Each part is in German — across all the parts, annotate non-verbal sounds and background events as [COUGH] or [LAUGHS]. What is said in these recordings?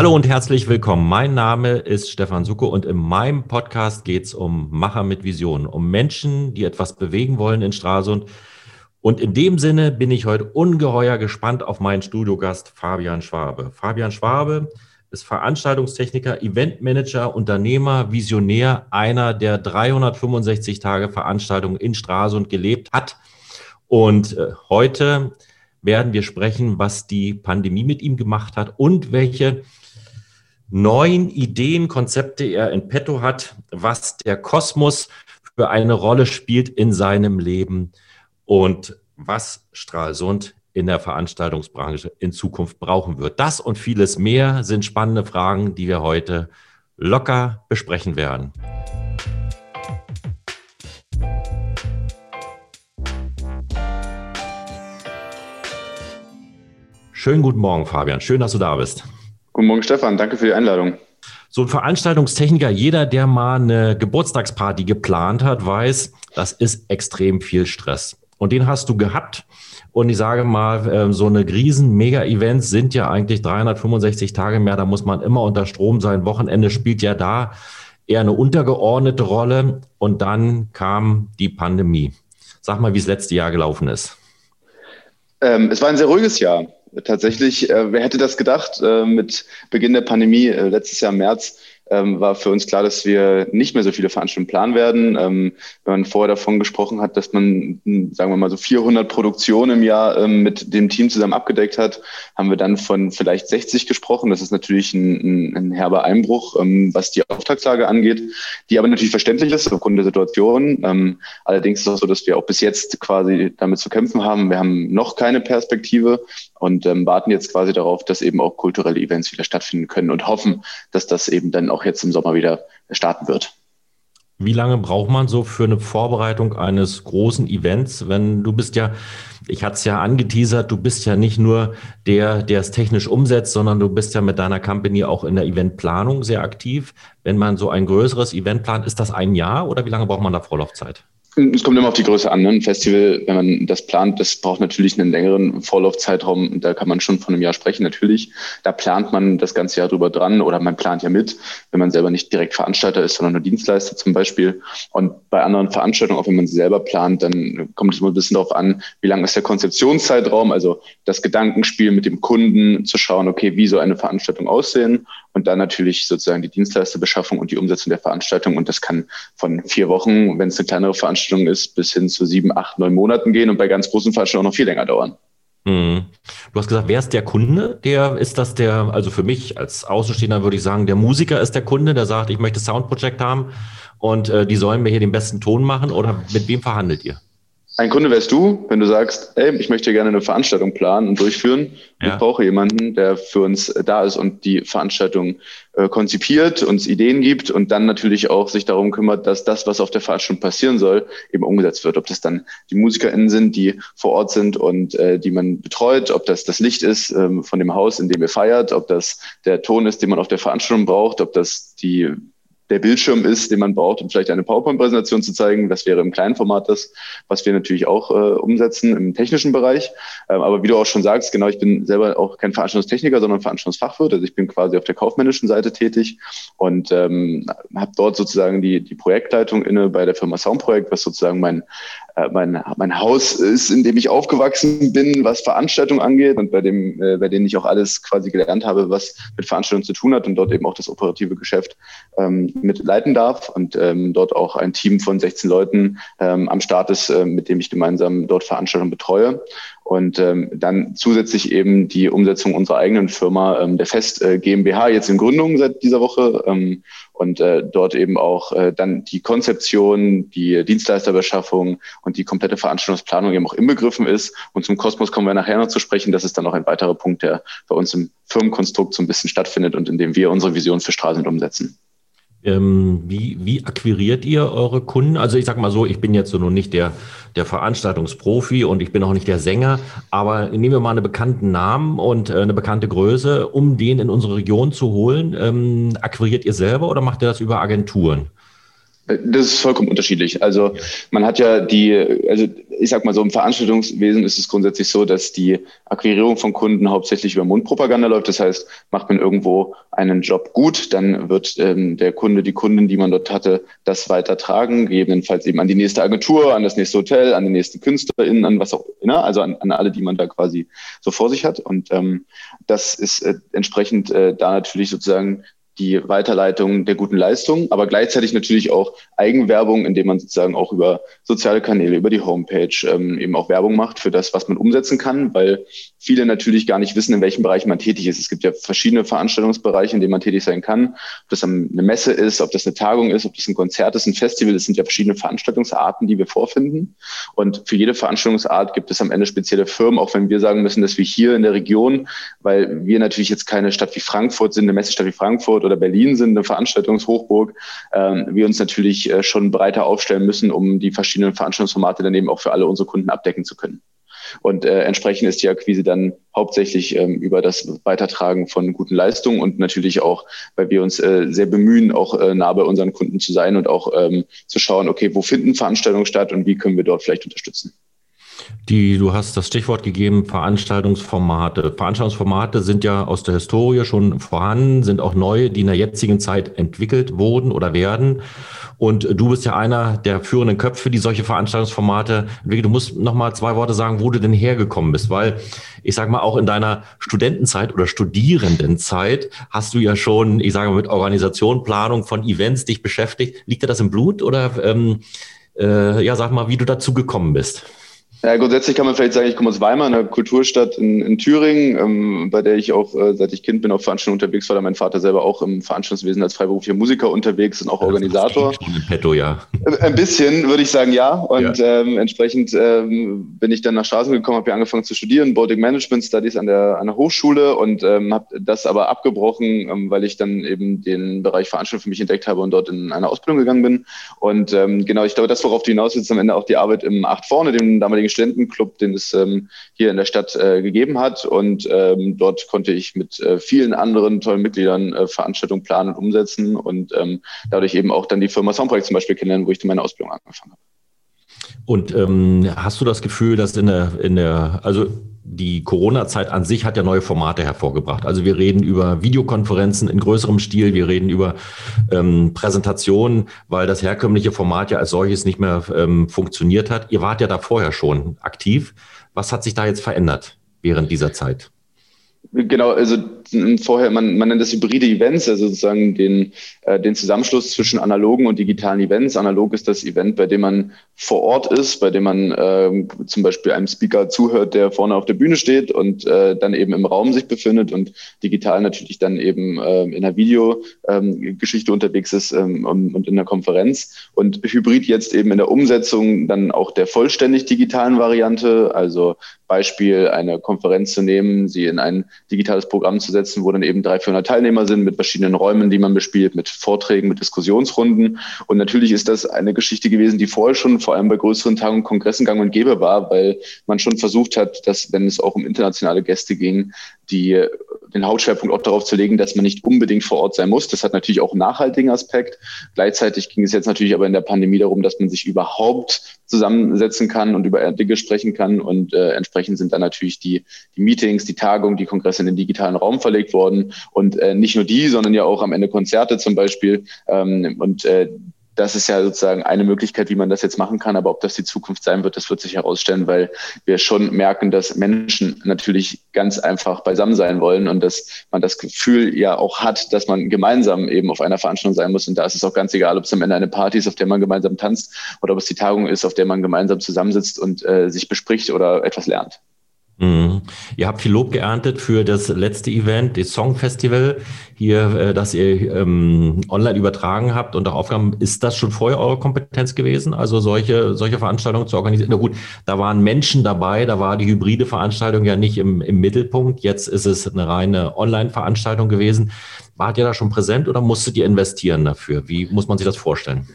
Hallo und herzlich willkommen. Mein Name ist Stefan Sucke und in meinem Podcast geht es um Macher mit Visionen, um Menschen, die etwas bewegen wollen in Stralsund. Und in dem Sinne bin ich heute ungeheuer gespannt auf meinen Studiogast Fabian Schwabe. Fabian Schwabe ist Veranstaltungstechniker, Eventmanager, Unternehmer, Visionär, einer der 365 Tage Veranstaltungen in Stralsund gelebt hat. Und äh, heute werden wir sprechen, was die Pandemie mit ihm gemacht hat und welche neuen Ideen, Konzepte er in petto hat, was der Kosmos für eine Rolle spielt in seinem Leben und was Stralsund in der Veranstaltungsbranche in Zukunft brauchen wird. Das und vieles mehr sind spannende Fragen, die wir heute locker besprechen werden. Schönen guten Morgen, Fabian. Schön, dass du da bist. Guten Morgen, Stefan. Danke für die Einladung. So ein Veranstaltungstechniker, jeder, der mal eine Geburtstagsparty geplant hat, weiß, das ist extrem viel Stress. Und den hast du gehabt. Und ich sage mal, ähm, so eine riesen Mega-Events sind ja eigentlich 365 Tage mehr. Da muss man immer unter Strom sein. Wochenende spielt ja da eher eine untergeordnete Rolle. Und dann kam die Pandemie. Sag mal, wie es letzte Jahr gelaufen ist. Ähm, es war ein sehr ruhiges Jahr. Tatsächlich, äh, wer hätte das gedacht, äh, mit Beginn der Pandemie äh, letztes Jahr im März ähm, war für uns klar, dass wir nicht mehr so viele Veranstaltungen planen werden. Ähm, wenn man vorher davon gesprochen hat, dass man, hm, sagen wir mal, so 400 Produktionen im Jahr ähm, mit dem Team zusammen abgedeckt hat, haben wir dann von vielleicht 60 gesprochen. Das ist natürlich ein, ein, ein herber Einbruch, ähm, was die Auftragslage angeht, die aber natürlich verständlich ist aufgrund der Situation. Ähm, allerdings ist es auch so, dass wir auch bis jetzt quasi damit zu kämpfen haben. Wir haben noch keine Perspektive und ähm, warten jetzt quasi darauf, dass eben auch kulturelle Events wieder stattfinden können und hoffen, dass das eben dann auch jetzt im Sommer wieder starten wird. Wie lange braucht man so für eine Vorbereitung eines großen Events? Wenn du bist ja, ich hatte es ja angeteasert, du bist ja nicht nur der, der es technisch umsetzt, sondern du bist ja mit deiner Company auch in der Eventplanung sehr aktiv. Wenn man so ein größeres Event plant, ist das ein Jahr oder wie lange braucht man da Vorlaufzeit? Es kommt immer auf die Größe an. Ne? Ein Festival, wenn man das plant, das braucht natürlich einen längeren Vorlaufzeitraum. Da kann man schon von einem Jahr sprechen, natürlich. Da plant man das ganze Jahr drüber dran oder man plant ja mit, wenn man selber nicht direkt Veranstalter ist, sondern nur Dienstleister zum Beispiel. Und bei anderen Veranstaltungen, auch wenn man sie selber plant, dann kommt es immer ein bisschen darauf an, wie lang ist der Konzeptionszeitraum, also das Gedankenspiel mit dem Kunden zu schauen, okay, wie soll eine Veranstaltung aussehen und dann natürlich sozusagen die Dienstleisterbeschaffung und die Umsetzung der Veranstaltung. Und das kann von vier Wochen, wenn es eine kleinere Veranstaltung ist, bis hin zu sieben, acht, neun Monaten gehen und bei ganz großen Veranstaltungen auch noch viel länger dauern. Mhm. Du hast gesagt, wer ist der Kunde? Der ist das der, also für mich als Außenstehender würde ich sagen, der Musiker ist der Kunde, der sagt, ich möchte Soundprojekt haben und äh, die sollen mir hier den besten Ton machen oder mit wem verhandelt ihr? Ein Kunde wärst du, wenn du sagst, ey, ich möchte gerne eine Veranstaltung planen und durchführen. Ja. Ich brauche jemanden, der für uns da ist und die Veranstaltung äh, konzipiert, uns Ideen gibt und dann natürlich auch sich darum kümmert, dass das, was auf der Veranstaltung passieren soll, eben umgesetzt wird. Ob das dann die MusikerInnen sind, die vor Ort sind und äh, die man betreut, ob das das Licht ist ähm, von dem Haus, in dem ihr feiert, ob das der Ton ist, den man auf der Veranstaltung braucht, ob das die der Bildschirm ist, den man braucht, um vielleicht eine PowerPoint-Präsentation zu zeigen. Das wäre im kleinen Format das, was wir natürlich auch äh, umsetzen im technischen Bereich. Ähm, aber wie du auch schon sagst, genau, ich bin selber auch kein Veranstaltungstechniker, sondern Veranstaltungsfachwirt. Also ich bin quasi auf der kaufmännischen Seite tätig und ähm, habe dort sozusagen die, die Projektleitung inne bei der Firma Soundprojekt, was sozusagen mein mein, mein Haus ist, in dem ich aufgewachsen bin, was Veranstaltungen angeht und bei dem, äh, bei denen ich auch alles quasi gelernt habe, was mit Veranstaltungen zu tun hat und dort eben auch das operative Geschäft ähm, mit leiten darf und ähm, dort auch ein Team von 16 Leuten ähm, am Start ist, äh, mit dem ich gemeinsam dort Veranstaltungen betreue. Und ähm, dann zusätzlich eben die Umsetzung unserer eigenen Firma, ähm, der Fest äh, GmbH, jetzt in Gründung seit dieser Woche. Ähm, und äh, dort eben auch äh, dann die Konzeption, die Dienstleisterbeschaffung und die komplette Veranstaltungsplanung eben auch inbegriffen ist. Und zum Kosmos kommen wir nachher noch zu sprechen. Das ist dann auch ein weiterer Punkt, der bei uns im Firmenkonstrukt so ein bisschen stattfindet und in dem wir unsere Vision für Straßen umsetzen. Ähm, wie, wie akquiriert ihr eure Kunden? Also ich sag mal so, ich bin jetzt so noch nicht der, der Veranstaltungsprofi und ich bin auch nicht der Sänger, aber nehmen wir mal einen bekannten Namen und äh, eine bekannte Größe, um den in unsere Region zu holen. Ähm, akquiriert ihr selber oder macht ihr das über Agenturen? Das ist vollkommen unterschiedlich. Also man hat ja die, also ich sag mal so, im Veranstaltungswesen ist es grundsätzlich so, dass die Akquirierung von Kunden hauptsächlich über Mundpropaganda läuft. Das heißt, macht man irgendwo einen Job gut, dann wird ähm, der Kunde, die Kunden, die man dort hatte, das weitertragen, gegebenenfalls eben an die nächste Agentur, an das nächste Hotel, an die nächsten KünstlerInnen, an was auch immer, also an, an alle, die man da quasi so vor sich hat. Und ähm, das ist äh, entsprechend äh, da natürlich sozusagen die Weiterleitung der guten Leistung, aber gleichzeitig natürlich auch Eigenwerbung, indem man sozusagen auch über soziale Kanäle, über die Homepage ähm, eben auch Werbung macht für das, was man umsetzen kann, weil viele natürlich gar nicht wissen, in welchem Bereich man tätig ist. Es gibt ja verschiedene Veranstaltungsbereiche, in denen man tätig sein kann. Ob das eine Messe ist, ob das eine Tagung ist, ob das ein Konzert ist, ein Festival. Es sind ja verschiedene Veranstaltungsarten, die wir vorfinden. Und für jede Veranstaltungsart gibt es am Ende spezielle Firmen, auch wenn wir sagen müssen, dass wir hier in der Region, weil wir natürlich jetzt keine Stadt wie Frankfurt sind, eine Messestadt wie Frankfurt oder Berlin sind, eine Veranstaltungshochburg, ähm, wir uns natürlich äh, schon breiter aufstellen müssen, um die verschiedenen Veranstaltungsformate dann eben auch für alle unsere Kunden abdecken zu können. Und äh, entsprechend ist die Akquise dann hauptsächlich ähm, über das Weitertragen von guten Leistungen und natürlich auch, weil wir uns äh, sehr bemühen, auch äh, nah bei unseren Kunden zu sein und auch ähm, zu schauen, okay, wo finden Veranstaltungen statt und wie können wir dort vielleicht unterstützen. Die, du hast das Stichwort gegeben, Veranstaltungsformate. Veranstaltungsformate sind ja aus der Historie schon vorhanden, sind auch neue, die in der jetzigen Zeit entwickelt wurden oder werden. Und du bist ja einer der führenden Köpfe, die solche Veranstaltungsformate entwickeln. Du musst noch mal zwei Worte sagen, wo du denn hergekommen bist, weil ich sage mal, auch in deiner Studentenzeit oder Studierendenzeit hast du ja schon, ich sage mal, mit Organisation, Planung von Events dich beschäftigt. Liegt dir das im Blut oder ähm, äh, ja, sag mal, wie du dazu gekommen bist? Ja, grundsätzlich kann man vielleicht sagen, ich komme aus Weimar, einer Kulturstadt in, in Thüringen, ähm, bei der ich auch, äh, seit ich Kind bin, auf Veranstaltungen unterwegs war, da mein Vater selber auch im Veranstaltungswesen als freiberuflicher Musiker unterwegs und auch Organisator. Schon in petto, ja. Ein bisschen, würde ich sagen, ja. Und ja. Ähm, entsprechend ähm, bin ich dann nach Straßen gekommen, habe hier angefangen zu studieren, Baltic Management Studies an der, an der Hochschule und ähm, habe das aber abgebrochen, ähm, weil ich dann eben den Bereich Veranstaltung für mich entdeckt habe und dort in eine Ausbildung gegangen bin. Und ähm, genau, ich glaube, das, worauf du hinaus willst, am Ende auch die Arbeit im Acht vorne, dem damaligen Studentenclub, den es ähm, hier in der Stadt äh, gegeben hat. Und ähm, dort konnte ich mit äh, vielen anderen tollen Mitgliedern äh, Veranstaltungen planen und umsetzen und ähm, dadurch eben auch dann die Firma Soundprojekt zum Beispiel kennenlernen, wo ich dann meine Ausbildung angefangen habe. Und ähm, hast du das Gefühl, dass in der, in der, also die Corona-Zeit an sich hat ja neue Formate hervorgebracht. Also wir reden über Videokonferenzen in größerem Stil, wir reden über ähm, Präsentationen, weil das herkömmliche Format ja als solches nicht mehr ähm, funktioniert hat. Ihr wart ja da vorher schon aktiv. Was hat sich da jetzt verändert während dieser Zeit? Genau, also vorher, man, man nennt das hybride Events, also sozusagen den, äh, den Zusammenschluss zwischen analogen und digitalen Events. Analog ist das Event, bei dem man vor Ort ist, bei dem man äh, zum Beispiel einem Speaker zuhört, der vorne auf der Bühne steht und äh, dann eben im Raum sich befindet und digital natürlich dann eben äh, in einer Videogeschichte ähm, unterwegs ist ähm, und in der Konferenz. Und Hybrid jetzt eben in der Umsetzung dann auch der vollständig digitalen Variante, also Beispiel eine Konferenz zu nehmen, sie in ein digitales Programm zu setzen, wo dann eben 300, 400 Teilnehmer sind mit verschiedenen Räumen, die man bespielt, mit Vorträgen, mit Diskussionsrunden. Und natürlich ist das eine Geschichte gewesen, die vorher schon vor allem bei größeren Tagen und Kongressen gang und gäbe war, weil man schon versucht hat, dass, wenn es auch um internationale Gäste ging, die, den Hauptschwerpunkt auch darauf zu legen, dass man nicht unbedingt vor Ort sein muss. Das hat natürlich auch einen nachhaltigen Aspekt. Gleichzeitig ging es jetzt natürlich aber in der Pandemie darum, dass man sich überhaupt zusammensetzen kann und über Dinge sprechen kann. Und äh, entsprechend sind dann natürlich die, die Meetings, die Tagungen, die Kongresse in den digitalen Raum verlegt worden. Und äh, nicht nur die, sondern ja auch am Ende Konzerte zum Beispiel. Ähm, und äh, das ist ja sozusagen eine Möglichkeit, wie man das jetzt machen kann. Aber ob das die Zukunft sein wird, das wird sich herausstellen, weil wir schon merken, dass Menschen natürlich ganz einfach beisammen sein wollen und dass man das Gefühl ja auch hat, dass man gemeinsam eben auf einer Veranstaltung sein muss. Und da ist es auch ganz egal, ob es am Ende eine Party ist, auf der man gemeinsam tanzt oder ob es die Tagung ist, auf der man gemeinsam zusammensitzt und äh, sich bespricht oder etwas lernt. Mhm. Ihr habt viel Lob geerntet für das letzte Event, das Song Festival, hier, äh, das ihr ähm, online übertragen habt und auch Aufgaben. Ist das schon vorher eure Kompetenz gewesen, also solche, solche Veranstaltungen zu organisieren? Na gut, da waren Menschen dabei, da war die hybride Veranstaltung ja nicht im, im Mittelpunkt. Jetzt ist es eine reine Online-Veranstaltung gewesen. Wart ihr da schon präsent oder musstet ihr investieren dafür? Wie muss man sich das vorstellen?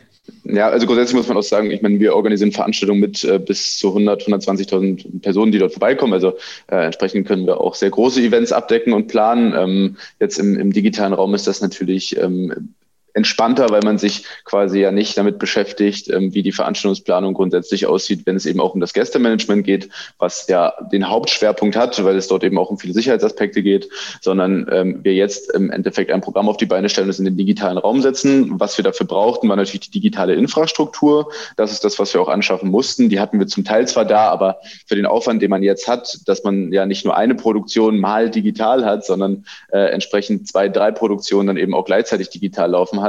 Ja, also grundsätzlich muss man auch sagen, ich meine, wir organisieren Veranstaltungen mit äh, bis zu 100, 120.000 Personen, die dort vorbeikommen. Also äh, entsprechend können wir auch sehr große Events abdecken und planen. Ähm, jetzt im, im digitalen Raum ist das natürlich ähm, entspannter, weil man sich quasi ja nicht damit beschäftigt, ähm, wie die Veranstaltungsplanung grundsätzlich aussieht, wenn es eben auch um das Gästemanagement geht, was ja den Hauptschwerpunkt hat, weil es dort eben auch um viele Sicherheitsaspekte geht, sondern ähm, wir jetzt im Endeffekt ein Programm auf die Beine stellen, das in den digitalen Raum setzen. Was wir dafür brauchten, war natürlich die digitale Infrastruktur. Das ist das, was wir auch anschaffen mussten. Die hatten wir zum Teil zwar da, aber für den Aufwand, den man jetzt hat, dass man ja nicht nur eine Produktion mal digital hat, sondern äh, entsprechend zwei, drei Produktionen dann eben auch gleichzeitig digital laufen hat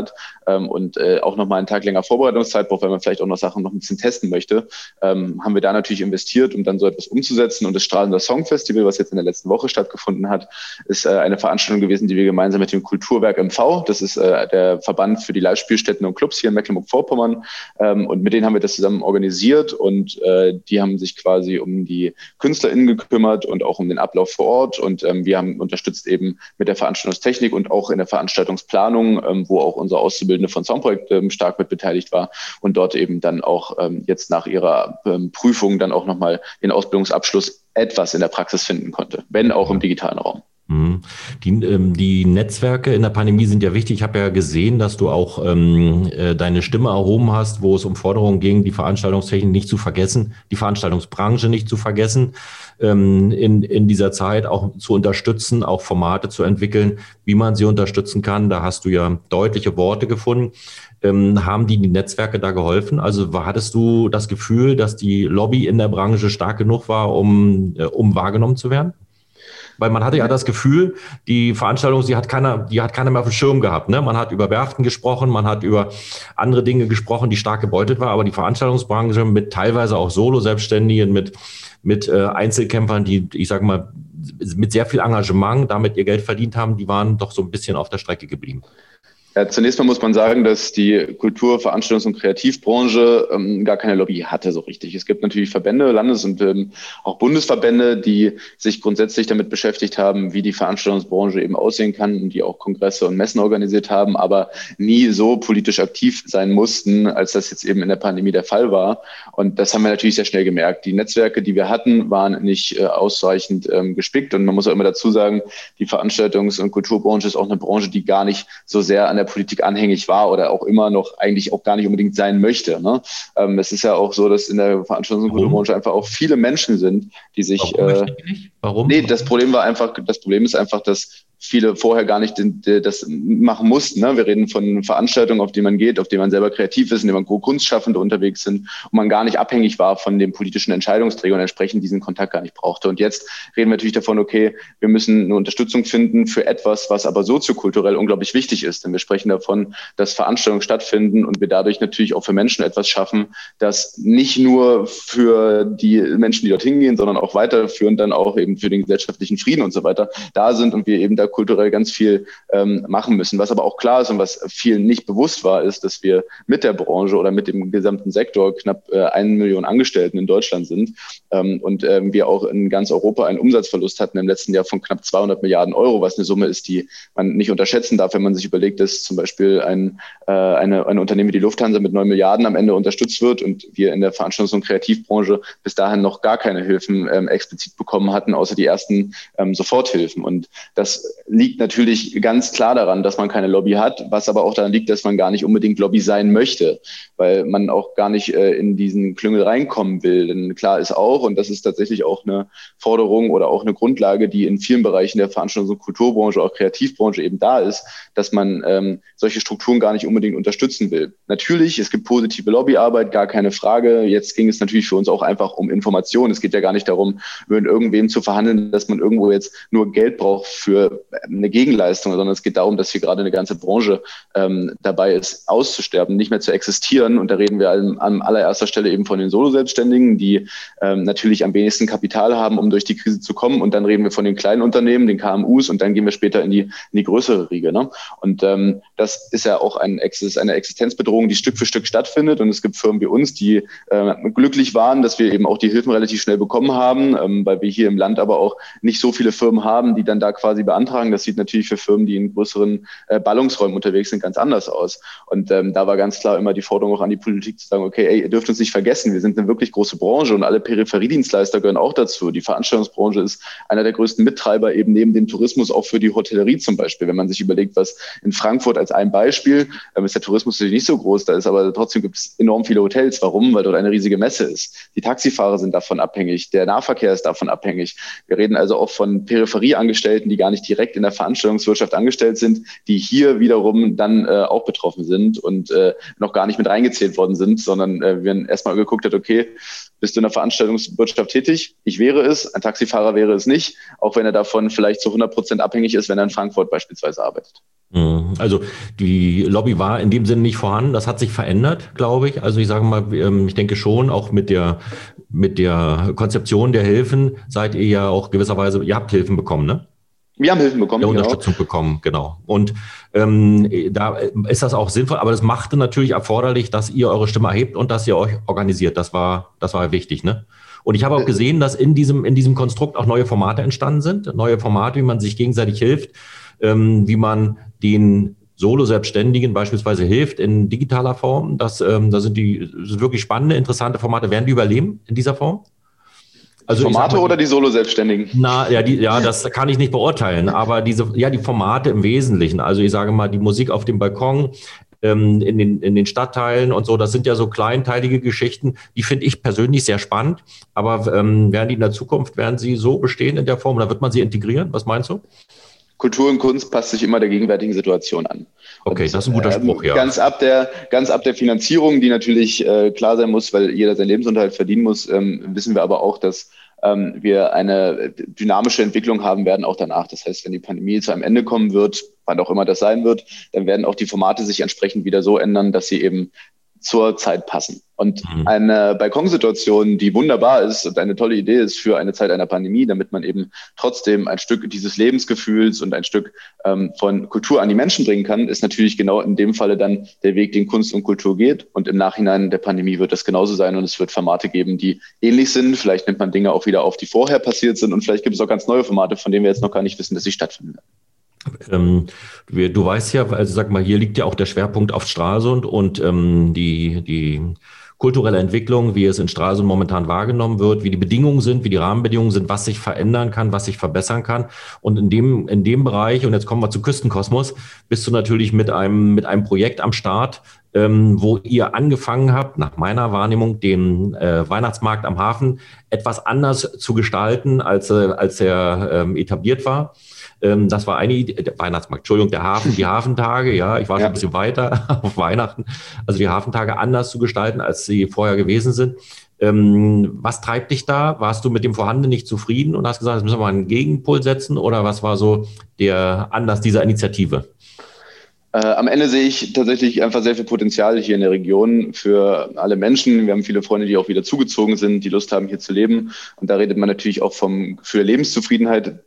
ähm, und äh, auch nochmal einen Tag länger Vorbereitungszeit braucht, wenn man vielleicht auch noch Sachen noch ein bisschen testen möchte, ähm, haben wir da natürlich investiert, um dann so etwas umzusetzen. Und das Strahlender Song Festival, was jetzt in der letzten Woche stattgefunden hat, ist äh, eine Veranstaltung gewesen, die wir gemeinsam mit dem Kulturwerk MV, das ist äh, der Verband für die Live-Spielstätten und Clubs hier in Mecklenburg-Vorpommern, ähm, und mit denen haben wir das zusammen organisiert und äh, die haben sich quasi um die KünstlerInnen gekümmert und auch um den Ablauf vor Ort und ähm, wir haben unterstützt eben mit der Veranstaltungstechnik und auch in der Veranstaltungsplanung, ähm, wo auch unser Auszubildende von Soundprojekt ähm, stark mit beteiligt war und dort eben dann auch ähm, jetzt nach ihrer ähm, Prüfung dann auch nochmal den Ausbildungsabschluss etwas in der Praxis finden konnte, wenn auch im digitalen Raum. Mhm. Die, ähm, die Netzwerke in der Pandemie sind ja wichtig. Ich habe ja gesehen, dass du auch ähm, äh, deine Stimme erhoben hast, wo es um Forderungen ging, die Veranstaltungstechnik nicht zu vergessen, die Veranstaltungsbranche nicht zu vergessen, ähm, in, in dieser Zeit auch zu unterstützen, auch Formate zu entwickeln, wie man sie unterstützen kann. Da hast du ja deutliche Worte gefunden. Ähm, haben die, die Netzwerke da geholfen? Also hattest du das Gefühl, dass die Lobby in der Branche stark genug war, um, äh, um wahrgenommen zu werden? Weil man hatte ja das Gefühl, die Veranstaltung, die hat keiner, die hat keiner mehr auf dem Schirm gehabt. Ne? Man hat über Werften gesprochen, man hat über andere Dinge gesprochen, die stark gebeutet war, aber die Veranstaltungsbranche mit teilweise auch Solo-Selbstständigen, mit, mit äh, Einzelkämpfern, die, ich sage mal, mit sehr viel Engagement damit ihr Geld verdient haben, die waren doch so ein bisschen auf der Strecke geblieben. Ja, zunächst mal muss man sagen, dass die Kultur-, Veranstaltungs- und Kreativbranche ähm, gar keine Lobby hatte so richtig. Es gibt natürlich Verbände, Landes- und ähm, auch Bundesverbände, die sich grundsätzlich damit beschäftigt haben, wie die Veranstaltungsbranche eben aussehen kann und die auch Kongresse und Messen organisiert haben, aber nie so politisch aktiv sein mussten, als das jetzt eben in der Pandemie der Fall war. Und das haben wir natürlich sehr schnell gemerkt. Die Netzwerke, die wir hatten, waren nicht äh, ausreichend ähm, gespickt. Und man muss auch immer dazu sagen, die Veranstaltungs- und Kulturbranche ist auch eine Branche, die gar nicht so sehr an der Politik anhängig war oder auch immer noch eigentlich auch gar nicht unbedingt sein möchte. Ne? Ähm, es ist ja auch so, dass in der Veranstaltungsbranche einfach auch viele Menschen sind, die sich. Warum? Äh, Warum? Nee, das Problem war einfach, das Problem ist einfach, dass viele vorher gar nicht das machen mussten. Ne? Wir reden von Veranstaltungen, auf die man geht, auf die man selber kreativ ist, in denen man Kunstschaffende unterwegs sind und man gar nicht abhängig war von dem politischen Entscheidungsträger und entsprechend diesen Kontakt gar nicht brauchte. Und jetzt reden wir natürlich davon, okay, wir müssen eine Unterstützung finden für etwas, was aber soziokulturell unglaublich wichtig ist. Denn wir sprechen davon, dass Veranstaltungen stattfinden und wir dadurch natürlich auch für Menschen etwas schaffen, das nicht nur für die Menschen, die dorthin gehen, sondern auch weiterführend dann auch eben für den gesellschaftlichen Frieden und so weiter da sind und wir eben da kulturell ganz viel ähm, machen müssen. Was aber auch klar ist und was vielen nicht bewusst war, ist, dass wir mit der Branche oder mit dem gesamten Sektor knapp äh, eine Million Angestellten in Deutschland sind ähm, und ähm, wir auch in ganz Europa einen Umsatzverlust hatten im letzten Jahr von knapp 200 Milliarden Euro, was eine Summe ist, die man nicht unterschätzen darf, wenn man sich überlegt, dass zum Beispiel ein, äh, eine, eine Unternehmen wie die Lufthansa mit 9 Milliarden am Ende unterstützt wird und wir in der Veranstaltungs- und Kreativbranche bis dahin noch gar keine Hilfen ähm, explizit bekommen hatten, außer die ersten ähm, Soforthilfen. Und das liegt natürlich ganz klar daran, dass man keine Lobby hat, was aber auch daran liegt, dass man gar nicht unbedingt Lobby sein möchte, weil man auch gar nicht äh, in diesen Klüngel reinkommen will. Denn klar ist auch, und das ist tatsächlich auch eine Forderung oder auch eine Grundlage, die in vielen Bereichen der Veranstaltungs- und Kulturbranche, auch Kreativbranche eben da ist, dass man ähm, solche Strukturen gar nicht unbedingt unterstützen will. Natürlich, es gibt positive Lobbyarbeit, gar keine Frage. Jetzt ging es natürlich für uns auch einfach um Informationen. Es geht ja gar nicht darum, mit irgendwem zu verhandeln, dass man irgendwo jetzt nur Geld braucht für eine Gegenleistung, sondern es geht darum, dass hier gerade eine ganze Branche ähm, dabei ist, auszusterben, nicht mehr zu existieren. Und da reden wir an, an allererster Stelle eben von den Solo-Selbstständigen, die ähm, natürlich am wenigsten Kapital haben, um durch die Krise zu kommen. Und dann reden wir von den kleinen Unternehmen, den KMUs, und dann gehen wir später in die, in die größere Riege. Ne? Und ähm, das ist ja auch ein, eine Existenzbedrohung, die Stück für Stück stattfindet. Und es gibt Firmen wie uns, die äh, glücklich waren, dass wir eben auch die Hilfen relativ schnell bekommen haben, ähm, weil wir hier im Land aber auch nicht so viele Firmen haben, die dann da quasi beantragen das sieht natürlich für Firmen, die in größeren äh, Ballungsräumen unterwegs sind, ganz anders aus. Und ähm, da war ganz klar immer die Forderung auch an die Politik zu sagen, okay, ey, ihr dürft uns nicht vergessen, wir sind eine wirklich große Branche und alle Peripheriedienstleister gehören auch dazu. Die Veranstaltungsbranche ist einer der größten Mittreiber eben neben dem Tourismus auch für die Hotellerie zum Beispiel. Wenn man sich überlegt, was in Frankfurt als ein Beispiel, ähm, ist der Tourismus natürlich nicht so groß, da ist aber trotzdem gibt es enorm viele Hotels. Warum? Weil dort eine riesige Messe ist. Die Taxifahrer sind davon abhängig, der Nahverkehr ist davon abhängig. Wir reden also auch von Peripherieangestellten, die gar nicht direkt in der Veranstaltungswirtschaft angestellt sind, die hier wiederum dann äh, auch betroffen sind und äh, noch gar nicht mit reingezählt worden sind, sondern äh, wir erstmal geguckt hat, okay, bist du in der Veranstaltungswirtschaft tätig? Ich wäre es, ein Taxifahrer wäre es nicht, auch wenn er davon vielleicht zu 100 Prozent abhängig ist, wenn er in Frankfurt beispielsweise arbeitet. Mhm. Also die Lobby war in dem Sinne nicht vorhanden. Das hat sich verändert, glaube ich. Also ich sage mal, ähm, ich denke schon, auch mit der mit der Konzeption der Hilfen seid ihr ja auch gewisserweise, ihr habt Hilfen bekommen, ne? Wir haben Hilfen bekommen. Ja, genau. Unterstützung bekommen, genau. Und ähm, da ist das auch sinnvoll, aber das machte natürlich erforderlich, dass ihr eure Stimme erhebt und dass ihr euch organisiert. Das war, das war wichtig, ne? Und ich habe auch gesehen, dass in diesem, in diesem Konstrukt auch neue Formate entstanden sind. Neue Formate, wie man sich gegenseitig hilft, ähm, wie man den Solo-Selbstständigen beispielsweise hilft in digitaler Form. Das, ähm, das sind die das sind wirklich spannende, interessante Formate. Werden die überleben in dieser Form? Also Formate mal, oder die Solo-Selbstständigen? Na, ja, die, ja, das kann ich nicht beurteilen, aber diese, ja, die Formate im Wesentlichen. Also ich sage mal, die Musik auf dem Balkon, ähm, in, den, in den Stadtteilen und so, das sind ja so kleinteilige Geschichten, die finde ich persönlich sehr spannend. Aber ähm, werden die in der Zukunft, werden sie so bestehen in der Form oder wird man sie integrieren? Was meinst du? Kultur und Kunst passt sich immer der gegenwärtigen Situation an. Okay, und, das ist ein guter Spruch, ja. Ganz ab der, ganz ab der Finanzierung, die natürlich äh, klar sein muss, weil jeder seinen Lebensunterhalt verdienen muss, ähm, wissen wir aber auch, dass ähm, wir eine dynamische Entwicklung haben werden auch danach. Das heißt, wenn die Pandemie zu einem Ende kommen wird, wann auch immer das sein wird, dann werden auch die Formate sich entsprechend wieder so ändern, dass sie eben zur Zeit passen. Und mhm. eine Balkonsituation, die wunderbar ist und eine tolle Idee ist für eine Zeit einer Pandemie, damit man eben trotzdem ein Stück dieses Lebensgefühls und ein Stück ähm, von Kultur an die Menschen bringen kann, ist natürlich genau in dem Falle dann der Weg, den Kunst und Kultur geht. Und im Nachhinein der Pandemie wird das genauso sein und es wird Formate geben, die ähnlich sind. Vielleicht nimmt man Dinge auch wieder auf, die vorher passiert sind und vielleicht gibt es auch ganz neue Formate, von denen wir jetzt noch gar nicht wissen, dass sie stattfinden werden. Ähm, du, du, weißt ja, also sag mal, hier liegt ja auch der Schwerpunkt auf Stralsund und ähm, die, die kulturelle Entwicklung, wie es in Stralsund momentan wahrgenommen wird, wie die Bedingungen sind, wie die Rahmenbedingungen sind, was sich verändern kann, was sich verbessern kann. Und in dem, in dem Bereich, und jetzt kommen wir zu Küstenkosmos, bist du natürlich mit einem, mit einem Projekt am Start, ähm, wo ihr angefangen habt, nach meiner Wahrnehmung, den äh, Weihnachtsmarkt am Hafen etwas anders zu gestalten, als, äh, als er ähm, etabliert war. Ähm, das war eine Idee, der Weihnachtsmarkt, Entschuldigung, der Hafen, die [LAUGHS] Hafentage, ja, ich war ja. schon ein bisschen weiter [LAUGHS] auf Weihnachten. Also die Hafentage anders zu gestalten, als sie vorher gewesen sind. Ähm, was treibt dich da? Warst du mit dem Vorhandenen nicht zufrieden und hast gesagt, jetzt müssen wir mal einen Gegenpol setzen? Oder was war so der Anlass dieser Initiative? Äh, am Ende sehe ich tatsächlich einfach sehr viel Potenzial hier in der Region für alle Menschen. Wir haben viele Freunde, die auch wieder zugezogen sind, die Lust haben, hier zu leben. Und da redet man natürlich auch vom Gefühl Lebenszufriedenheit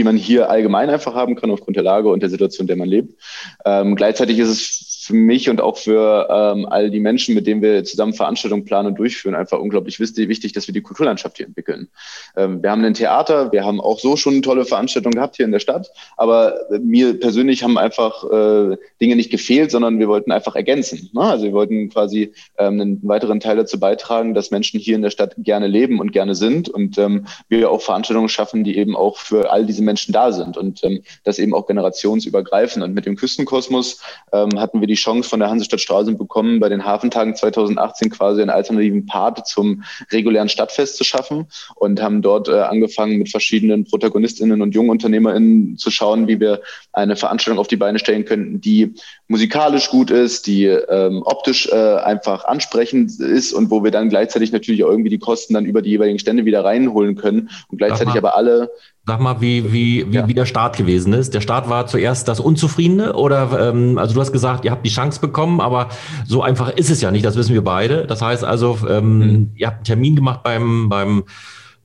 die man hier allgemein einfach haben kann aufgrund der Lage und der Situation, in der man lebt. Ähm, gleichzeitig ist es für mich und auch für ähm, all die Menschen, mit denen wir zusammen Veranstaltungen planen und durchführen, einfach unglaublich wichtig, dass wir die Kulturlandschaft hier entwickeln. Ähm, wir haben ein Theater, wir haben auch so schon tolle Veranstaltungen gehabt hier in der Stadt, aber mir persönlich haben einfach äh, Dinge nicht gefehlt, sondern wir wollten einfach ergänzen. Ne? Also wir wollten quasi ähm, einen weiteren Teil dazu beitragen, dass Menschen hier in der Stadt gerne leben und gerne sind und ähm, wir auch Veranstaltungen schaffen, die eben auch für all diese Menschen da sind und ähm, das eben auch generationsübergreifend. Und mit dem Küstenkosmos ähm, hatten wir die Chance von der Hansestadt Stralsund bekommen, bei den Hafentagen 2018 quasi einen alternativen Part zum regulären Stadtfest zu schaffen und haben dort äh, angefangen, mit verschiedenen ProtagonistInnen und JungunternehmerInnen zu schauen, wie wir eine Veranstaltung auf die Beine stellen könnten, die musikalisch gut ist, die ähm, optisch äh, einfach ansprechend ist und wo wir dann gleichzeitig natürlich auch irgendwie die Kosten dann über die jeweiligen Stände wieder reinholen können und gleichzeitig aber alle Sag mal, wie, wie, wie, ja. wie der Start gewesen ist. Der Start war zuerst das Unzufriedene oder, ähm, also du hast gesagt, ihr habt die Chance bekommen, aber so einfach ist es ja nicht, das wissen wir beide. Das heißt also, ähm, mhm. ihr habt einen Termin gemacht beim, beim,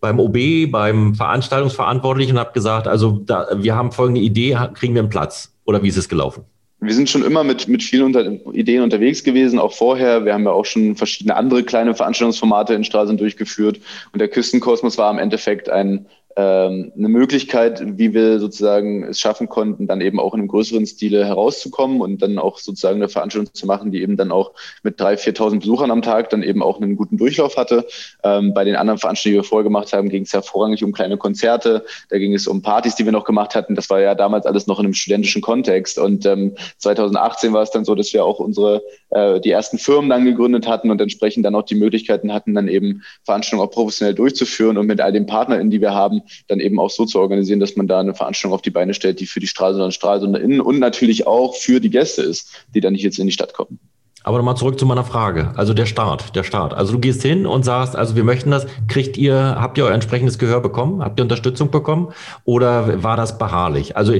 beim OB, beim Veranstaltungsverantwortlichen und habt gesagt, also da, wir haben folgende Idee, kriegen wir einen Platz? Oder wie ist es gelaufen? wir sind schon immer mit, mit vielen unter, Ideen unterwegs gewesen, auch vorher. Wir haben ja auch schon verschiedene andere kleine Veranstaltungsformate in Stralsund durchgeführt. Und der Küstenkosmos war im Endeffekt ein, ähm, eine Möglichkeit, wie wir sozusagen es schaffen konnten, dann eben auch in einem größeren Stile herauszukommen und dann auch sozusagen eine Veranstaltung zu machen, die eben dann auch mit 3.000, 4.000 Besuchern am Tag dann eben auch einen guten Durchlauf hatte. Ähm, bei den anderen Veranstaltungen, die wir vorher gemacht haben, ging es ja vorrangig um kleine Konzerte, da ging es um Partys, die wir noch gemacht hatten. Das war ja damals alles noch in einem studentischen Kontext. Und ähm, 2018 war es dann so, dass wir auch unsere äh, die ersten Firmen dann gegründet hatten und entsprechend dann auch die Möglichkeiten hatten, dann eben Veranstaltungen auch professionell durchzuführen und mit all den PartnerInnen, die wir haben, dann eben auch so zu organisieren, dass man da eine Veranstaltung auf die Beine stellt, die für die Stralsunder und Stralsunderinnen und natürlich auch für die Gäste ist, die dann nicht jetzt in die Stadt kommen. Aber nochmal zurück zu meiner Frage. Also der Start, der Start. Also du gehst hin und sagst, also wir möchten das. Kriegt ihr, habt ihr euer entsprechendes Gehör bekommen? Habt ihr Unterstützung bekommen? Oder war das beharrlich? Also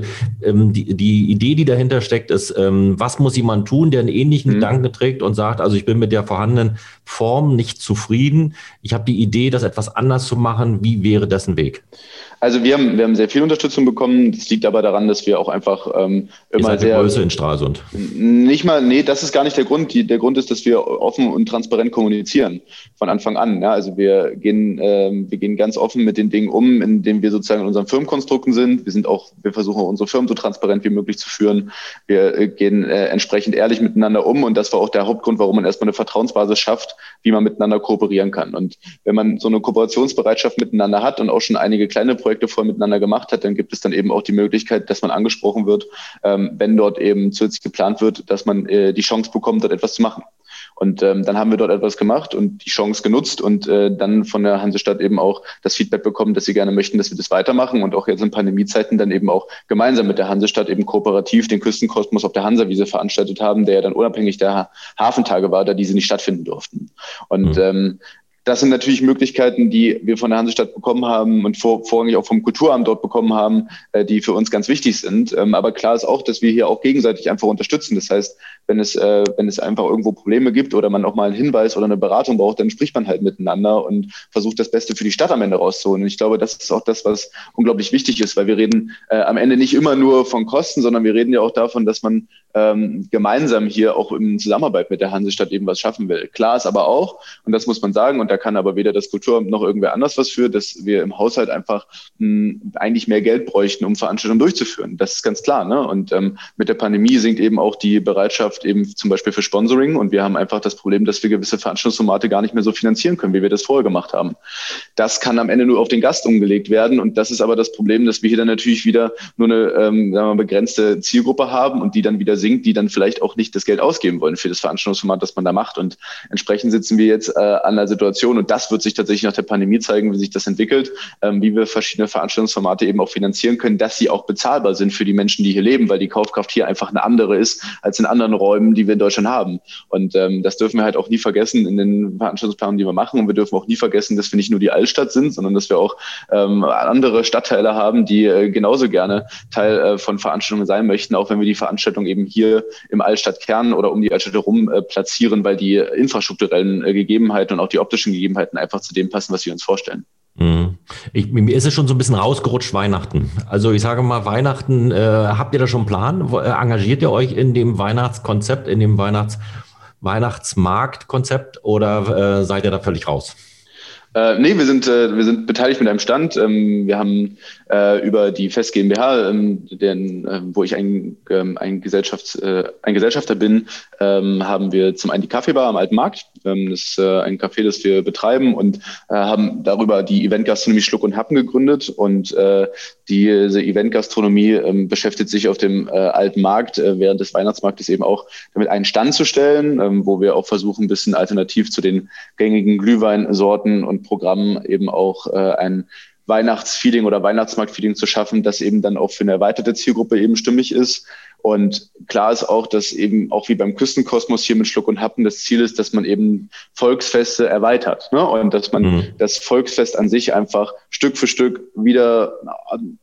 ähm, die, die Idee, die dahinter steckt, ist, ähm, was muss jemand tun, der einen ähnlichen mhm. Gedanken trägt und sagt, also ich bin mit der vorhandenen Form nicht zufrieden. Ich habe die Idee, das etwas anders zu machen. Wie wäre dessen Weg? Also wir haben, wir haben sehr viel Unterstützung bekommen. Das liegt aber daran, dass wir auch einfach ähm, immer Ihr sehr. Größe in Stralsund. Nicht mal, nee, das ist gar nicht der Grund. Die, der Grund ist, dass wir offen und transparent kommunizieren von Anfang an. Ja? Also wir gehen, ähm, wir gehen ganz offen mit den Dingen um, indem wir sozusagen in unseren Firmenkonstrukten sind. Wir sind auch, wir versuchen unsere Firmen so transparent wie möglich zu führen. Wir äh, gehen äh, entsprechend ehrlich miteinander um und das war auch der Hauptgrund, warum man erstmal eine Vertrauensbasis schafft, wie man miteinander kooperieren kann. Und wenn man so eine Kooperationsbereitschaft miteinander hat und auch schon einige kleine Projekte vorher miteinander gemacht hat, dann gibt es dann eben auch die Möglichkeit, dass man angesprochen wird, ähm, wenn dort eben zusätzlich geplant wird, dass man äh, die Chance bekommt, dort etwas zu machen. Und ähm, dann haben wir dort etwas gemacht und die Chance genutzt und äh, dann von der Hansestadt eben auch das Feedback bekommen, dass sie gerne möchten, dass wir das weitermachen und auch jetzt in Pandemiezeiten dann eben auch gemeinsam mit der Hansestadt eben kooperativ den Küstenkosmos auf der Hansawiese veranstaltet haben, der ja dann unabhängig der Hafentage war, da diese nicht stattfinden durften. Und mhm. ähm, das sind natürlich Möglichkeiten, die wir von der Hansestadt bekommen haben und vor, vorrangig auch vom Kulturamt dort bekommen haben, äh, die für uns ganz wichtig sind. Ähm, aber klar ist auch, dass wir hier auch gegenseitig einfach unterstützen. Das heißt, wenn es, äh, wenn es einfach irgendwo Probleme gibt oder man auch mal einen Hinweis oder eine Beratung braucht, dann spricht man halt miteinander und versucht das Beste für die Stadt am Ende rauszuholen. Und ich glaube, das ist auch das, was unglaublich wichtig ist, weil wir reden äh, am Ende nicht immer nur von Kosten, sondern wir reden ja auch davon, dass man ähm, gemeinsam hier auch in Zusammenarbeit mit der Hansestadt eben was schaffen will. Klar ist aber auch, und das muss man sagen, und da kann aber weder das Kulturamt noch irgendwer anders was für, dass wir im Haushalt einfach mh, eigentlich mehr Geld bräuchten, um Veranstaltungen durchzuführen. Das ist ganz klar. Ne? Und ähm, mit der Pandemie sinkt eben auch die Bereitschaft eben zum Beispiel für Sponsoring und wir haben einfach das Problem, dass wir gewisse Veranstaltungsformate gar nicht mehr so finanzieren können, wie wir das vorher gemacht haben. Das kann am Ende nur auf den Gast umgelegt werden und das ist aber das Problem, dass wir hier dann natürlich wieder nur eine ähm, wir, begrenzte Zielgruppe haben und die dann wieder sinkt, die dann vielleicht auch nicht das Geld ausgeben wollen für das Veranstaltungsformat, das man da macht. Und entsprechend sitzen wir jetzt äh, an der Situation, und das wird sich tatsächlich nach der Pandemie zeigen, wie sich das entwickelt, ähm, wie wir verschiedene Veranstaltungsformate eben auch finanzieren können, dass sie auch bezahlbar sind für die Menschen, die hier leben, weil die Kaufkraft hier einfach eine andere ist als in anderen Räumen, die wir in Deutschland haben. Und ähm, das dürfen wir halt auch nie vergessen in den Veranstaltungsplanen, die wir machen. Und wir dürfen auch nie vergessen, dass wir nicht nur die Altstadt sind, sondern dass wir auch ähm, andere Stadtteile haben, die äh, genauso gerne Teil äh, von Veranstaltungen sein möchten, auch wenn wir die Veranstaltung eben hier im Altstadtkern oder um die Altstadt herum äh, platzieren, weil die infrastrukturellen äh, Gegebenheiten und auch die optischen Gegebenheiten einfach zu dem passen, was wir uns vorstellen. Mhm. Ich, mir ist es schon so ein bisschen rausgerutscht, Weihnachten. Also ich sage mal, Weihnachten, äh, habt ihr da schon einen Plan? Äh, engagiert ihr euch in dem Weihnachtskonzept, in dem Weihnachts Weihnachtsmarktkonzept oder äh, seid ihr da völlig raus? Äh, nee, wir sind, äh, wir sind beteiligt mit einem Stand. Ähm, wir haben äh, über die Fest GmbH, ähm, den, äh, wo ich ein, ähm, ein, Gesellschafts-, äh, ein Gesellschafter bin, ähm, haben wir zum einen die Kaffeebar am Alten Markt. Ähm, das ist äh, ein Café, das wir betreiben und äh, haben darüber die Eventgastronomie Schluck und Happen gegründet. Und äh, diese Eventgastronomie ähm, beschäftigt sich auf dem äh, Alten Markt äh, während des Weihnachtsmarktes eben auch damit, einen Stand zu stellen, ähm, wo wir auch versuchen, ein bisschen alternativ zu den gängigen Glühweinsorten und Programmen eben auch äh, ein Weihnachtsfeeling oder Weihnachtsmarktfeeling zu schaffen, das eben dann auch für eine erweiterte Zielgruppe eben stimmig ist. Und klar ist auch, dass eben auch wie beim Küstenkosmos hier mit Schluck und Happen das Ziel ist, dass man eben Volksfeste erweitert. Ne? Und dass man mhm. das Volksfest an sich einfach Stück für Stück wieder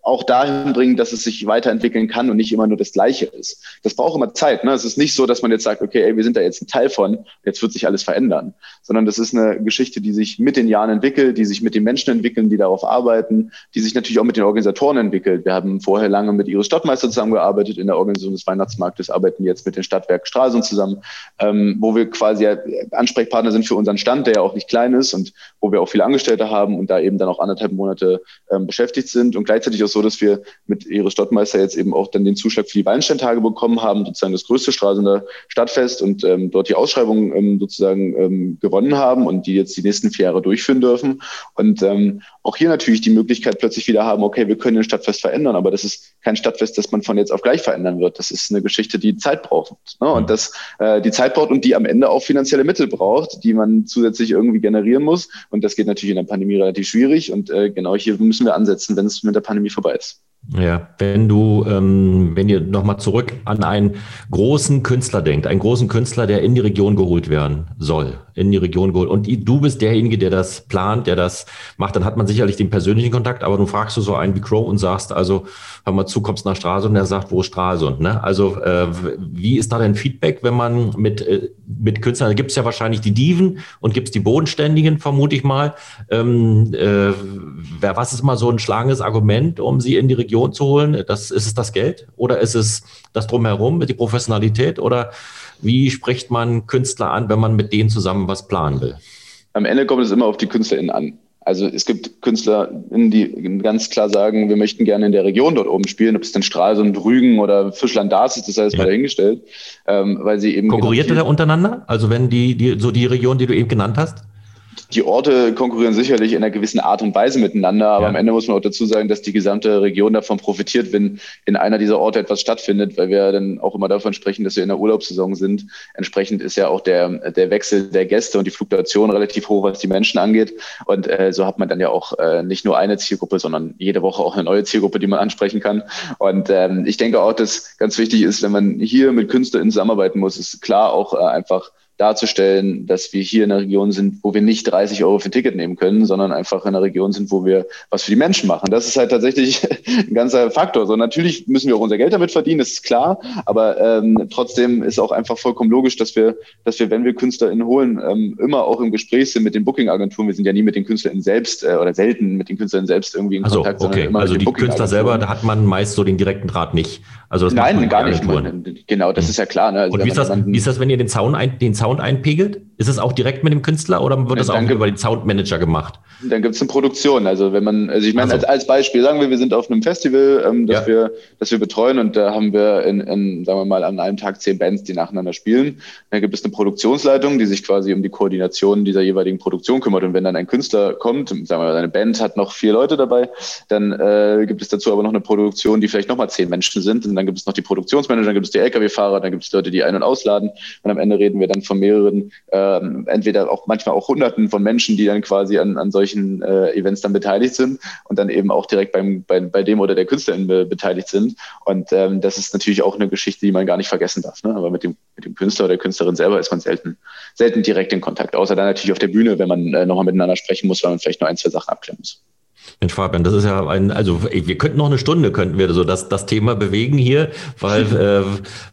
auch dahin bringt, dass es sich weiterentwickeln kann und nicht immer nur das Gleiche ist. Das braucht immer Zeit. Ne? Es ist nicht so, dass man jetzt sagt, okay, ey, wir sind da jetzt ein Teil von, jetzt wird sich alles verändern. Sondern das ist eine Geschichte, die sich mit den Jahren entwickelt, die sich mit den Menschen entwickeln, die darauf arbeiten, die sich natürlich auch mit den Organisatoren entwickelt. Wir haben vorher lange mit Iris Stadtmeister zusammengearbeitet in der Organisation Organisation des Weihnachtsmarktes arbeiten jetzt mit den Stadtwerken Stralsund zusammen, ähm, wo wir quasi Ansprechpartner sind für unseren Stand, der ja auch nicht klein ist und wo wir auch viele Angestellte haben und da eben dann auch anderthalb Monate ähm, beschäftigt sind und gleichzeitig auch so, dass wir mit Iris Stottmeister jetzt eben auch dann den Zuschlag für die Weinsteintage bekommen haben, sozusagen das größte Stralsunder Stadtfest und ähm, dort die Ausschreibung ähm, sozusagen ähm, gewonnen haben und die jetzt die nächsten vier Jahre durchführen dürfen. Und ähm, auch hier natürlich die Möglichkeit plötzlich wieder haben, okay, wir können ein Stadtfest verändern, aber das ist kein Stadtfest, das man von jetzt auf gleich verändern wird. Das ist eine Geschichte, die Zeit braucht. Ne? Und das äh, die Zeit braucht und die am Ende auch finanzielle Mittel braucht, die man zusätzlich irgendwie generieren muss. Und das geht natürlich in der Pandemie relativ schwierig. Und äh, genau hier müssen wir ansetzen, wenn es mit der Pandemie vorbei ist. Ja, wenn du, ähm, wenn ihr nochmal zurück an einen großen Künstler denkt, einen großen Künstler, der in die Region geholt werden soll, in die Region geholt, und du bist derjenige, der das plant, der das macht, dann hat man sicherlich den persönlichen Kontakt, aber du fragst du so einen wie Crow und sagst, also, hör mal zu, kommst nach Stralsund, und der sagt, wo ist Stralsund, ne? Also, äh, wie ist da dein Feedback, wenn man mit, äh, mit Künstlern, da gibt es ja wahrscheinlich die Diven und gibt es die Bodenständigen, vermute ich mal. Ähm, äh, was ist mal so ein schlagendes Argument, um sie in die Region Region zu holen? Das, ist es das Geld oder ist es das Drumherum, die Professionalität oder wie spricht man Künstler an, wenn man mit denen zusammen was planen will? Am Ende kommt es immer auf die KünstlerInnen an. Also es gibt KünstlerInnen, die ganz klar sagen, wir möchten gerne in der Region dort oben spielen, ob es denn Stralsund, Rügen oder Fischland-Darß ist, das heißt ja. mal dahingestellt, ähm, weil sie eben... Konkurriert genau ihr da untereinander? Also wenn die, die, so die Region, die du eben genannt hast? Die Orte konkurrieren sicherlich in einer gewissen Art und Weise miteinander, aber ja. am Ende muss man auch dazu sagen, dass die gesamte Region davon profitiert, wenn in einer dieser Orte etwas stattfindet, weil wir dann auch immer davon sprechen, dass wir in der Urlaubssaison sind. Entsprechend ist ja auch der, der Wechsel der Gäste und die Fluktuation relativ hoch, was die Menschen angeht. Und äh, so hat man dann ja auch äh, nicht nur eine Zielgruppe, sondern jede Woche auch eine neue Zielgruppe, die man ansprechen kann. Und ähm, ich denke auch, dass ganz wichtig ist, wenn man hier mit KünstlerInnen zusammenarbeiten muss, ist klar auch äh, einfach darzustellen, dass wir hier in einer Region sind, wo wir nicht 30 Euro für ein Ticket nehmen können, sondern einfach in einer Region sind, wo wir was für die Menschen machen. Das ist halt tatsächlich [LAUGHS] ein ganzer Faktor. So natürlich müssen wir auch unser Geld damit verdienen, das ist klar, aber ähm, trotzdem ist auch einfach vollkommen logisch, dass wir, dass wir, wenn wir KünstlerInnen holen, ähm, immer auch im Gespräch sind mit den Booking-Agenturen. Wir sind ja nie mit den KünstlerInnen selbst äh, oder selten mit den KünstlerInnen selbst irgendwie in also, Kontakt. Okay. also die Künstler selber, da hat man meist so den direkten Draht nicht. Also das Nein, gar nicht. Genau, das hm. ist ja klar. Ne? Also Und wie ist, das, wie ist das, wenn ihr den Zaun, ein, den Zaun einpegelt? Ist es auch direkt mit dem Künstler oder wird das auch über den Soundmanager gemacht? Dann gibt es eine Produktion. Also wenn man, also ich meine, also. als, als Beispiel, sagen wir, wir sind auf einem Festival, ähm, das, ja. wir, das wir betreuen und da haben wir in, in, sagen wir mal, an einem Tag zehn Bands, die nacheinander spielen. Dann gibt es eine Produktionsleitung, die sich quasi um die Koordination dieser jeweiligen Produktion kümmert. Und wenn dann ein Künstler kommt, sagen wir mal, eine Band hat noch vier Leute dabei, dann äh, gibt es dazu aber noch eine Produktion, die vielleicht nochmal zehn Menschen sind. Und dann gibt es noch die Produktionsmanager, dann gibt es die Lkw-Fahrer, dann gibt es Leute, die ein- und ausladen. Und am Ende reden wir dann von mehreren ähm, entweder auch manchmal auch Hunderten von Menschen, die dann quasi an, an solchen äh, Events dann beteiligt sind und dann eben auch direkt beim, bei, bei dem oder der Künstlerin be beteiligt sind. Und ähm, das ist natürlich auch eine Geschichte, die man gar nicht vergessen darf. Ne? Aber mit dem, mit dem Künstler oder der Künstlerin selber ist man selten, selten direkt in Kontakt, außer dann natürlich auf der Bühne, wenn man äh, nochmal miteinander sprechen muss, weil man vielleicht nur ein, zwei Sachen abklären muss. Mensch, Fabian, das ist ja ein, also wir könnten noch eine Stunde, könnten wir so das, das Thema bewegen hier, weil, [LAUGHS] äh,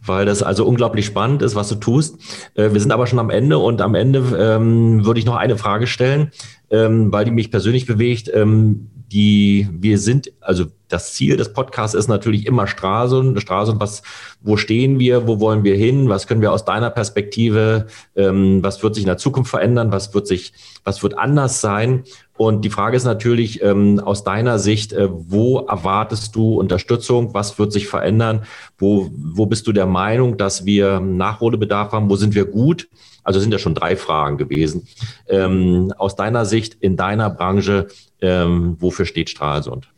weil das also unglaublich spannend ist, was du tust. Äh, wir sind aber schon am Ende und am Ende ähm, würde ich noch eine Frage stellen, ähm, weil die mich persönlich bewegt. Ähm, die, wir sind, also das Ziel des Podcasts ist natürlich immer Stralsund. Stralsund, was, wo stehen wir, wo wollen wir hin, was können wir aus deiner Perspektive, ähm, was wird sich in der Zukunft verändern, was wird sich, was wird anders sein? Und die Frage ist natürlich ähm, aus deiner Sicht, äh, wo erwartest du Unterstützung? Was wird sich verändern? Wo, wo bist du der Meinung, dass wir Nachholbedarf haben? Wo sind wir gut? Also sind ja schon drei Fragen gewesen. Ähm, aus deiner Sicht in deiner Branche, ähm, wofür steht Stralsund?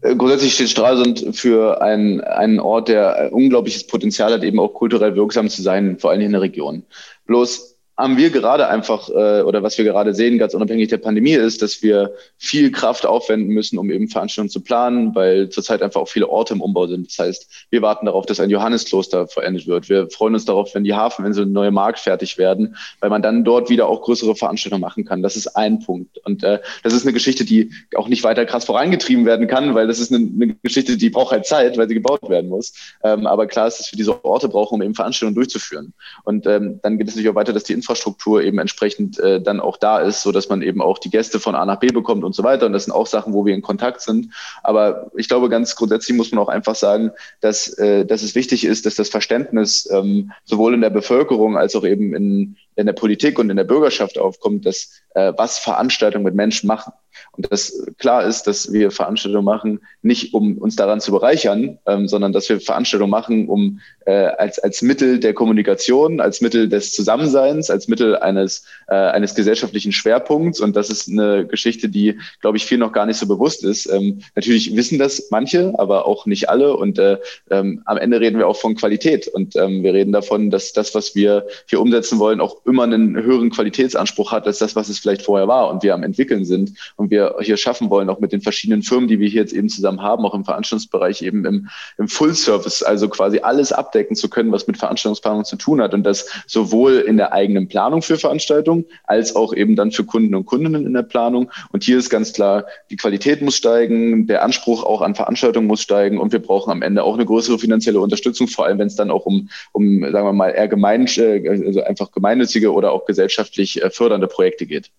Äh, grundsätzlich steht Stralsund für einen, einen Ort, der unglaubliches Potenzial hat, eben auch kulturell wirksam zu sein, vor allem in der Region. Bloß haben wir gerade einfach, äh, oder was wir gerade sehen, ganz unabhängig der Pandemie, ist, dass wir viel Kraft aufwenden müssen, um eben Veranstaltungen zu planen, weil zurzeit einfach auch viele Orte im Umbau sind. Das heißt, wir warten darauf, dass ein Johanneskloster verendet wird. Wir freuen uns darauf, wenn die Hafeninsel und neue Markt fertig werden, weil man dann dort wieder auch größere Veranstaltungen machen kann. Das ist ein Punkt. Und äh, das ist eine Geschichte, die auch nicht weiter krass vorangetrieben werden kann, weil das ist eine, eine Geschichte, die braucht halt Zeit, weil sie gebaut werden muss. Ähm, aber klar ist, dass wir diese Orte brauchen, um eben Veranstaltungen durchzuführen. Und ähm, dann geht es natürlich auch weiter, dass die Infrastruktur eben entsprechend äh, dann auch da ist, so dass man eben auch die Gäste von A nach B bekommt und so weiter. Und das sind auch Sachen, wo wir in Kontakt sind. Aber ich glaube, ganz grundsätzlich muss man auch einfach sagen, dass, äh, dass es wichtig ist, dass das Verständnis ähm, sowohl in der Bevölkerung als auch eben in, in der Politik und in der Bürgerschaft aufkommt, dass äh, was Veranstaltungen mit Menschen machen. Und das klar ist, dass wir Veranstaltungen machen, nicht um uns daran zu bereichern, ähm, sondern dass wir Veranstaltungen machen, um äh, als, als Mittel der Kommunikation, als Mittel des Zusammenseins, als Mittel eines, äh, eines gesellschaftlichen Schwerpunkts. Und das ist eine Geschichte, die, glaube ich, viel noch gar nicht so bewusst ist. Ähm, natürlich wissen das manche, aber auch nicht alle. Und äh, ähm, am Ende reden wir auch von Qualität. Und ähm, wir reden davon, dass das, was wir hier umsetzen wollen, auch immer einen höheren Qualitätsanspruch hat als das, was es vielleicht vorher war und wir am entwickeln sind und wir hier schaffen wollen, auch mit den verschiedenen Firmen, die wir hier jetzt eben zusammen haben, auch im Veranstaltungsbereich eben im, im Full Service, also quasi alles abdecken zu können, was mit Veranstaltungsplanung zu tun hat und das sowohl in der eigenen Planung für Veranstaltungen als auch eben dann für Kunden und Kundinnen in der Planung. Und hier ist ganz klar, die Qualität muss steigen, der Anspruch auch an Veranstaltungen muss steigen und wir brauchen am Ende auch eine größere finanzielle Unterstützung, vor allem wenn es dann auch um, um sagen wir mal, eher gemein, äh, also einfach gemeinnützige oder auch gesellschaftlich äh, fördernde Projekte geht.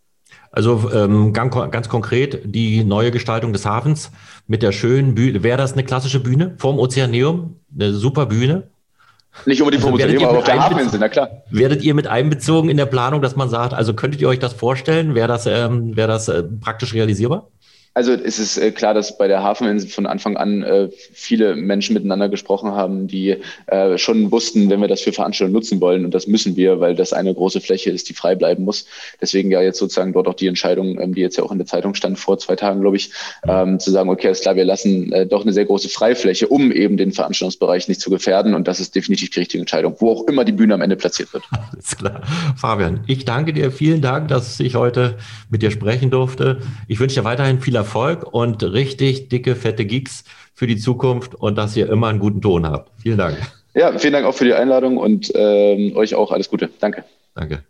Also ähm, ganz, konkret die neue Gestaltung des Hafens mit der schönen Bühne. Wäre das eine klassische Bühne vorm Ozeaneum? Eine super Bühne? Nicht unbedingt vom also Ozeaneum, aber auf der Hafeninsel, na klar. Werdet ihr mit einbezogen in der Planung, dass man sagt, also könntet ihr euch das vorstellen? Wäre das, ähm, wär das äh, praktisch realisierbar? Also es ist äh, klar, dass bei der Hafeninsel von Anfang an äh, viele Menschen miteinander gesprochen haben, die äh, schon wussten, wenn wir das für Veranstaltungen nutzen wollen, und das müssen wir, weil das eine große Fläche ist, die frei bleiben muss. Deswegen ja jetzt sozusagen dort auch die Entscheidung, ähm, die jetzt ja auch in der Zeitung stand vor zwei Tagen, glaube ich, ähm, zu sagen, okay, ist klar, wir lassen äh, doch eine sehr große Freifläche, um eben den Veranstaltungsbereich nicht zu gefährden. Und das ist definitiv die richtige Entscheidung, wo auch immer die Bühne am Ende platziert wird. Alles klar. Fabian, ich danke dir. Vielen Dank, dass ich heute mit dir sprechen durfte. Ich wünsche dir weiterhin viel Erfolg und richtig dicke, fette Geeks für die Zukunft und dass ihr immer einen guten Ton habt. Vielen Dank. Ja, vielen Dank auch für die Einladung und ähm, euch auch alles Gute. Danke. Danke.